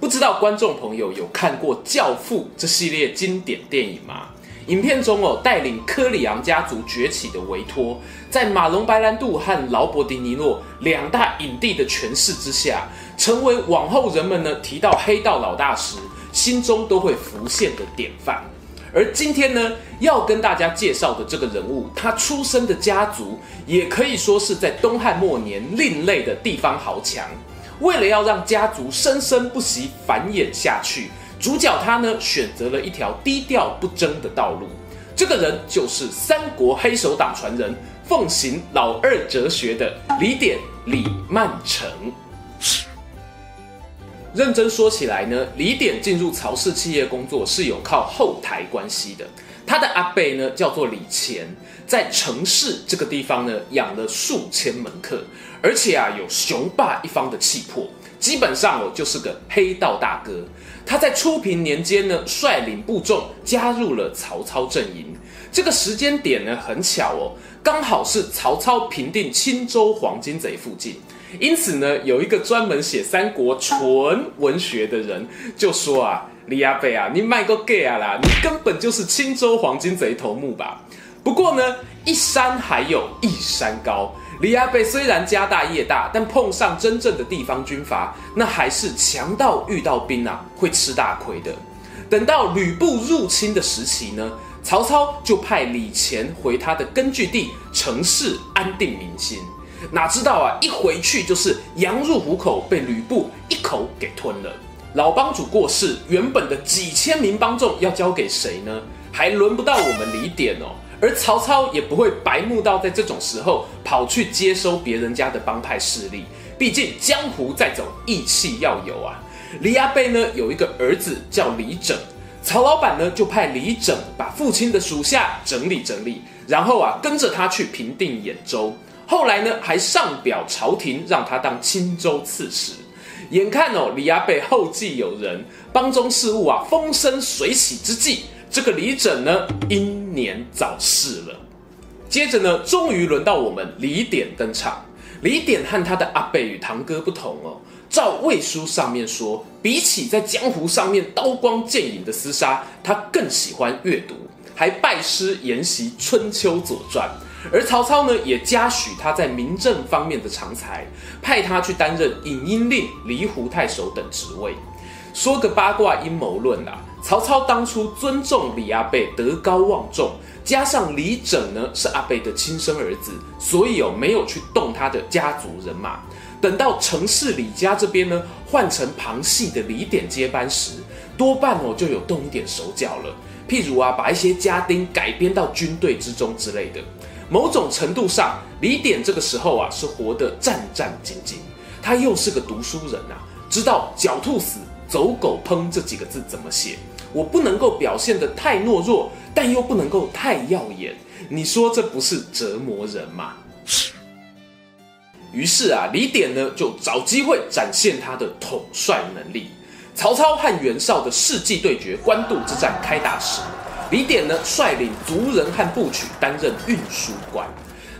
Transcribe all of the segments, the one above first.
不知道观众朋友有看过《教父》这系列经典电影吗？影片中哦，带领科里昂家族崛起的维托，在马龙白兰度和劳勃迪尼洛两大影帝的诠释之下，成为往后人们呢提到黑道老大时，心中都会浮现的典范。而今天呢，要跟大家介绍的这个人物，他出生的家族也可以说是在东汉末年另类的地方豪强。为了要让家族生生不息繁衍下去，主角他呢选择了一条低调不争的道路。这个人就是三国黑手党传人，奉行老二哲学的李典李曼城。认真说起来呢，李典进入曹氏企业工作是有靠后台关系的。他的阿伯呢叫做李乾，在城氏这个地方呢养了数千门客，而且啊有雄霸一方的气魄，基本上哦就是个黑道大哥。他在初平年间呢率领部众加入了曹操阵营，这个时间点呢很巧哦，刚好是曹操平定青州黄金贼附近，因此呢有一个专门写三国纯文学的人就说啊。李阿伯啊，你卖个 gay 啊啦！你根本就是青州黄金贼头目吧？不过呢，一山还有一山高。李阿伯虽然家大业大，但碰上真正的地方军阀，那还是强盗遇到兵啊，会吃大亏的。等到吕布入侵的时期呢，曹操就派李乾回他的根据地城市安定民心。哪知道啊，一回去就是羊入虎口，被吕布一口给吞了。老帮主过世，原本的几千名帮众要交给谁呢？还轮不到我们李典哦。而曹操也不会白目到在这种时候跑去接收别人家的帮派势力。毕竟江湖在走，义气要有啊。李阿伯呢有一个儿子叫李整，曹老板呢就派李整把父亲的属下整理整理，然后啊跟着他去平定兖州。后来呢还上表朝廷让他当青州刺史。眼看哦，李阿伯后继有人，帮中事务啊风生水起之际，这个李整呢英年早逝了。接着呢，终于轮到我们李典登场。李典和他的阿伯与堂哥不同哦，照魏书上面说，比起在江湖上面刀光剑影的厮杀，他更喜欢阅读，还拜师研习《春秋左传》。而曹操呢，也嘉许他在民政方面的长才，派他去担任尹英令、离湖太守等职位。说个八卦阴谋论啦，曹操当初尊重李阿贝德高望重，加上李整呢是阿贝的亲生儿子，所以哦没有去动他的家族人马。等到成氏李家这边呢换成旁系的李典接班时，多半哦就有动一点手脚了，譬如啊把一些家丁改编到军队之中之类的。某种程度上，李典这个时候啊是活得战战兢兢。他又是个读书人啊，知道“狡兔死，走狗烹”这几个字怎么写。我不能够表现得太懦弱，但又不能够太耀眼。你说这不是折磨人吗？于是啊，李典呢就找机会展现他的统帅能力。曹操和袁绍的世纪对决官渡之战开打时，李典呢，率领族人和部曲担任运输官。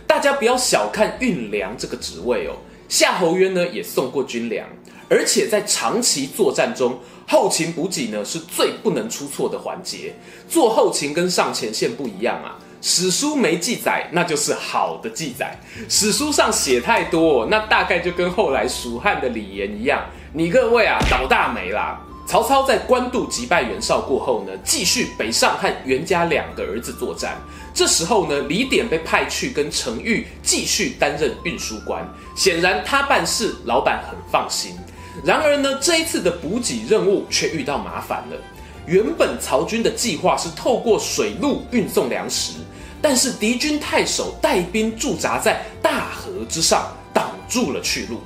大家不要小看运粮这个职位哦。夏侯渊呢也送过军粮，而且在长期作战中，后勤补给呢是最不能出错的环节。做后勤跟上前线不一样啊。史书没记载，那就是好的记载。史书上写太多，那大概就跟后来蜀汉的李严一样。你各位啊，倒大霉啦！曹操在官渡击败袁绍过后呢，继续北上和袁家两个儿子作战。这时候呢，李典被派去跟程昱继续担任运输官。显然他办事老板很放心。然而呢，这一次的补给任务却遇到麻烦了。原本曹军的计划是透过水路运送粮食，但是敌军太守带兵驻扎在大河之上，挡住了去路。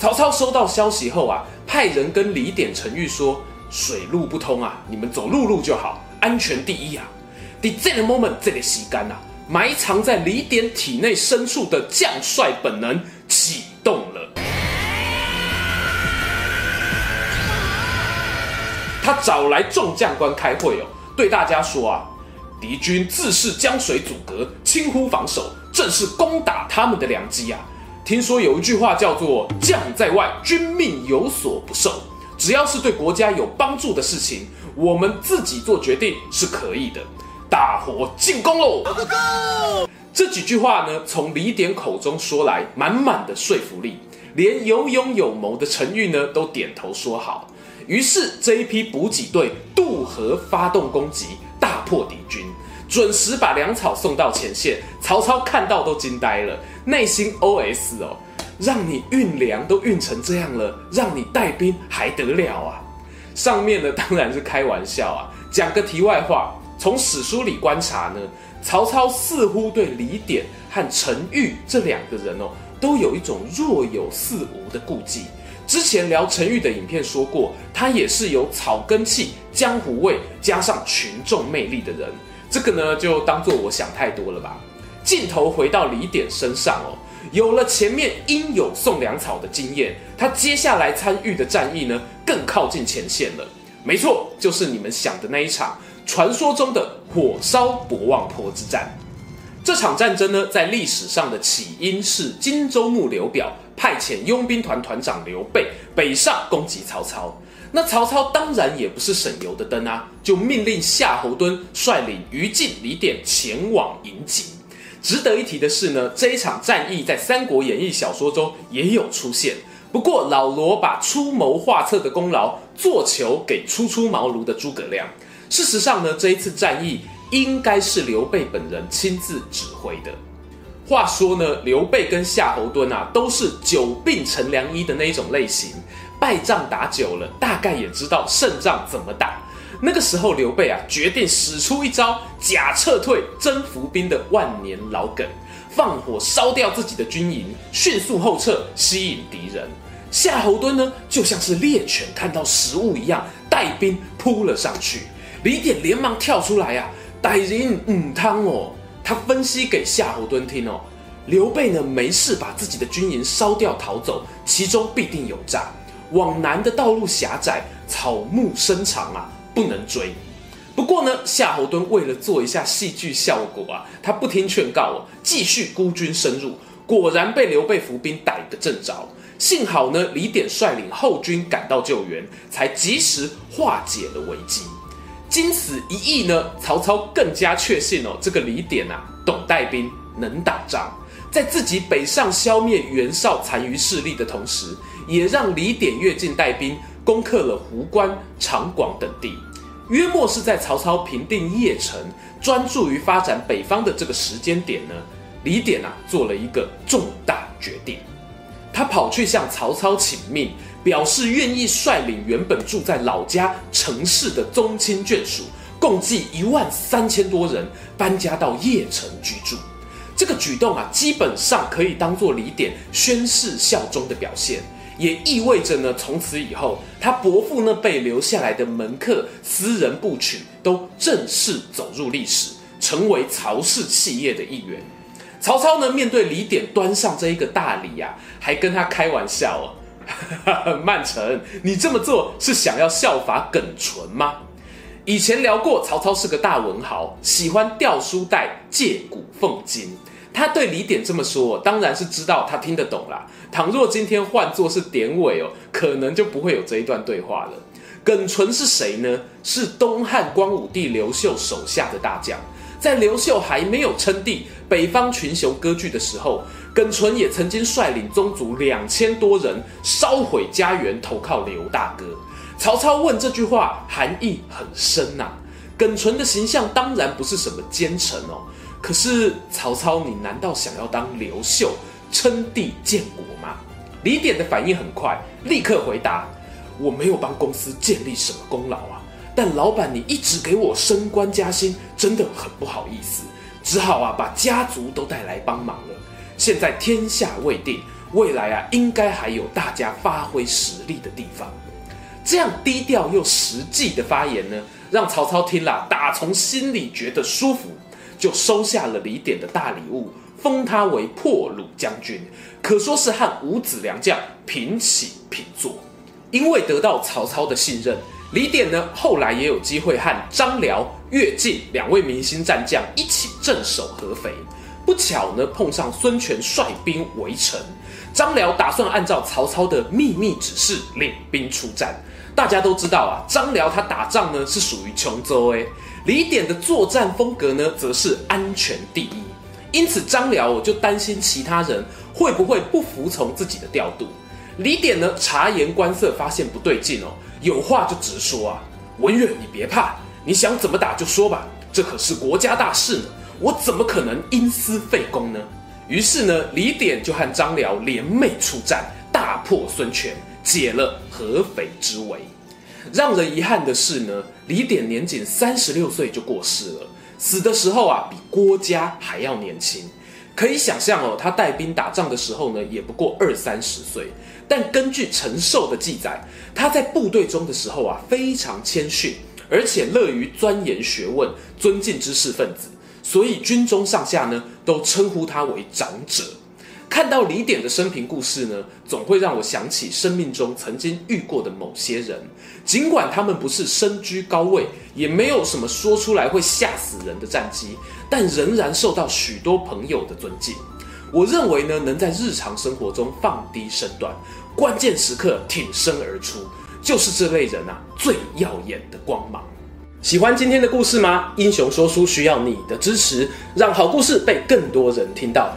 曹操收到消息后啊，派人跟李典、程昱说。水路不通啊，你们走陆路就好。安全第一啊！在这个 moment，这个时间啊，埋藏在李典体内深处的将帅本能启动了。他找来众将官开会哦，对大家说啊，敌军自恃江水阻隔，轻忽防守，正是攻打他们的良机啊！听说有一句话叫做“将在外，君命有所不受”，只要是对国家有帮助的事情，我们自己做决定是可以的。大伙进攻喽！Go, 这几句话呢，从李典口中说来，满满的说服力，连有勇有谋的陈玉呢都点头说好。于是这一批补给队渡河发动攻击，大破敌军，准时把粮草送到前线。曹操看到都惊呆了，内心 OS 哦，让你运粮都运成这样了，让你带兵还得了啊？上面呢当然是开玩笑啊。讲个题外话，从史书里观察呢，曹操似乎对李典和陈玉这两个人哦，都有一种若有似无的顾忌。之前聊陈玉的影片说过，他也是有草根气、江湖味加上群众魅力的人。这个呢，就当做我想太多了吧。镜头回到李典身上哦，有了前面应有送粮草的经验，他接下来参与的战役呢，更靠近前线了。没错，就是你们想的那一场传说中的火烧博望坡之战。这场战争呢，在历史上的起因是荆州牧刘表派遣佣兵团团长刘备北上攻击曹操。那曹操当然也不是省油的灯啊，就命令夏侯惇率领于禁、李典前往迎击。值得一提的是呢，这一场战役在《三国演义》小说中也有出现。不过老罗把出谋划策的功劳做球给初出茅庐的诸葛亮。事实上呢，这一次战役。应该是刘备本人亲自指挥的。话说呢，刘备跟夏侯惇啊，都是久病成良医的那一种类型，败仗打久了，大概也知道胜仗怎么打。那个时候，刘备啊，决定使出一招假撤退真伏兵的万年老梗，放火烧掉自己的军营，迅速后撤，吸引敌人。夏侯惇呢，就像是猎犬看到食物一样，带兵扑了上去。李典连忙跳出来啊。歹人母汤哦，他分析给夏侯惇听哦，刘备呢没事把自己的军营烧掉逃走，其中必定有诈。往南的道路狭窄，草木深长啊，不能追。不过呢，夏侯惇为了做一下戏剧效果啊，他不听劝告哦，继续孤军深入，果然被刘备伏兵逮个正着。幸好呢，李典率领后军赶到救援，才及时化解了危机。经此一役呢，曹操更加确信哦，这个李典啊，懂带兵，能打仗，在自己北上消灭袁绍残余势力的同时，也让李典跃进带兵攻克了壶关、长广等地。约莫是在曹操平定邺城，专注于发展北方的这个时间点呢，李典啊做了一个重大决定，他跑去向曹操请命。表示愿意率领原本住在老家城市的宗亲眷属，共计一万三千多人搬家到邺城居住。这个举动啊，基本上可以当做李典宣誓效忠的表现，也意味着呢，从此以后，他伯父那辈留下来的门客、私人部曲都正式走入历史，成为曹氏企业的一员。曹操呢，面对李典端上这一个大礼呀、啊，还跟他开玩笑哦。曼城，你这么做是想要效法耿纯吗？以前聊过，曹操是个大文豪，喜欢掉书袋、借古讽今。他对李典这么说，当然是知道他听得懂啦。倘若今天换作是典韦哦，可能就不会有这一段对话了。耿纯是谁呢？是东汉光武帝刘秀手下的大将。在刘秀还没有称帝、北方群雄割据的时候，耿纯也曾经率领宗族两千多人烧毁家园，投靠刘大哥。曹操问这句话含义很深呐、啊。耿纯的形象当然不是什么奸臣哦，可是曹操，你难道想要当刘秀称帝建国吗？李典的反应很快，立刻回答：“我没有帮公司建立什么功劳啊。”但老板，你一直给我升官加薪，真的很不好意思，只好啊把家族都带来帮忙了。现在天下未定，未来啊应该还有大家发挥实力的地方。这样低调又实际的发言呢，让曹操听了打从心里觉得舒服，就收下了李典的大礼物，封他为破虏将军，可说是和五子良将平起平坐。因为得到曹操的信任，李典呢后来也有机会和张辽、乐进两位明星战将一起镇守合肥。不巧呢碰上孙权率兵围城，张辽打算按照曹操的秘密指示领兵出战。大家都知道啊，张辽他打仗呢是属于穷州诶，李典的作战风格呢则是安全第一，因此张辽我就担心其他人会不会不服从自己的调度。李典呢，察言观色，发现不对劲哦，有话就直说啊。文远，你别怕，你想怎么打就说吧，这可是国家大事呢，我怎么可能因私废公呢？于是呢，李典就和张辽联袂出战，大破孙权，解了合肥之围。让人遗憾的是呢，李典年仅三十六岁就过世了，死的时候啊，比郭嘉还要年轻。可以想象哦，他带兵打仗的时候呢，也不过二三十岁。但根据陈寿的记载，他在部队中的时候啊，非常谦逊，而且乐于钻研学问，尊敬知识分子，所以军中上下呢，都称呼他为长者。看到李典的生平故事呢，总会让我想起生命中曾经遇过的某些人，尽管他们不是身居高位，也没有什么说出来会吓死人的战绩，但仍然受到许多朋友的尊敬。我认为呢，能在日常生活中放低身段，关键时刻挺身而出，就是这类人啊最耀眼的光芒。喜欢今天的故事吗？英雄说书需要你的支持，让好故事被更多人听到。